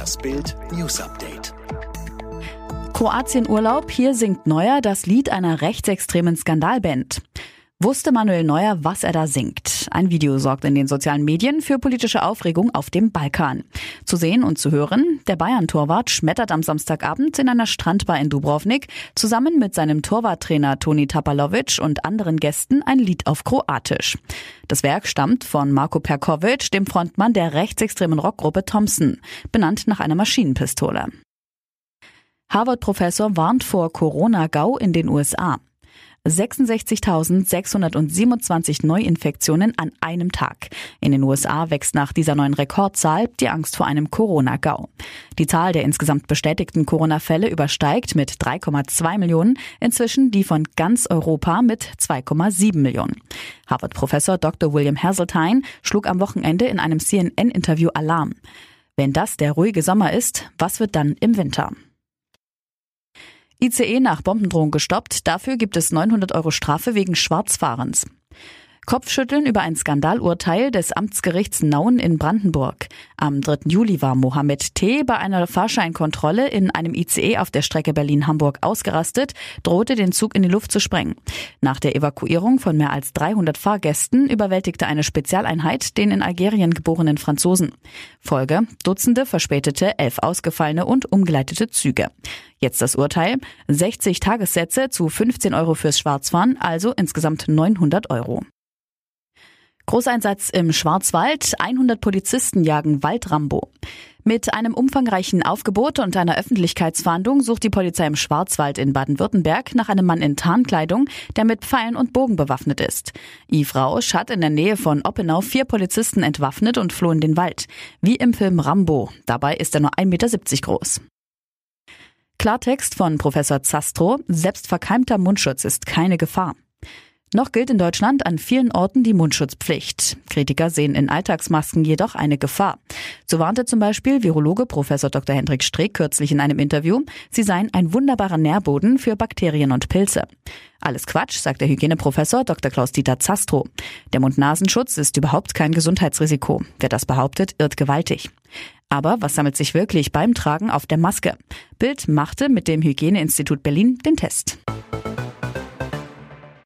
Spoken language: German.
Das Bild News Update. Kroatien Urlaub, hier singt Neuer das Lied einer rechtsextremen Skandalband. Wusste Manuel Neuer, was er da singt? Ein Video sorgt in den sozialen Medien für politische Aufregung auf dem Balkan. Zu sehen und zu hören, der Bayern-Torwart schmettert am Samstagabend in einer Strandbar in Dubrovnik zusammen mit seinem Torwarttrainer Toni Tapalovic und anderen Gästen ein Lied auf Kroatisch. Das Werk stammt von Marko Perkovic, dem Frontmann der rechtsextremen Rockgruppe Thompson, benannt nach einer Maschinenpistole. Harvard-Professor warnt vor Corona-Gau in den USA. 66.627 Neuinfektionen an einem Tag. In den USA wächst nach dieser neuen Rekordzahl die Angst vor einem Corona-Gau. Die Zahl der insgesamt bestätigten Corona-Fälle übersteigt mit 3,2 Millionen inzwischen die von ganz Europa mit 2,7 Millionen. Harvard-Professor Dr. William Hazeltine schlug am Wochenende in einem CNN-Interview Alarm. Wenn das der ruhige Sommer ist, was wird dann im Winter? ICE nach Bombendrohung gestoppt. Dafür gibt es 900 Euro Strafe wegen Schwarzfahrens. Kopfschütteln über ein Skandalurteil des Amtsgerichts Nauen in Brandenburg. Am 3. Juli war Mohammed T. bei einer Fahrscheinkontrolle in einem ICE auf der Strecke Berlin-Hamburg ausgerastet, drohte den Zug in die Luft zu sprengen. Nach der Evakuierung von mehr als 300 Fahrgästen überwältigte eine Spezialeinheit den in Algerien geborenen Franzosen. Folge Dutzende verspätete, elf ausgefallene und umgeleitete Züge. Jetzt das Urteil. 60 Tagessätze zu 15 Euro fürs Schwarzfahren, also insgesamt 900 Euro. Großeinsatz im Schwarzwald. 100 Polizisten jagen Waldrambo. Mit einem umfangreichen Aufgebot und einer Öffentlichkeitsfahndung sucht die Polizei im Schwarzwald in Baden-Württemberg nach einem Mann in Tarnkleidung, der mit Pfeilen und Bogen bewaffnet ist. Yves Rausch hat in der Nähe von Oppenau vier Polizisten entwaffnet und floh in den Wald. Wie im Film Rambo. Dabei ist er nur 1,70 Meter groß. Klartext von Professor Zastro. Selbstverkeimter Mundschutz ist keine Gefahr. Noch gilt in Deutschland an vielen Orten die Mundschutzpflicht. Kritiker sehen in Alltagsmasken jedoch eine Gefahr. So warnte zum Beispiel Virologe Professor Dr. Hendrik Streeck kürzlich in einem Interview, sie seien ein wunderbarer Nährboden für Bakterien und Pilze. Alles Quatsch, sagt der Hygieneprofessor Dr. Klaus-Dieter Zastro. Der Mund-Nasenschutz ist überhaupt kein Gesundheitsrisiko. Wer das behauptet, irrt gewaltig. Aber was sammelt sich wirklich beim Tragen auf der Maske? Bild machte mit dem Hygieneinstitut Berlin den Test.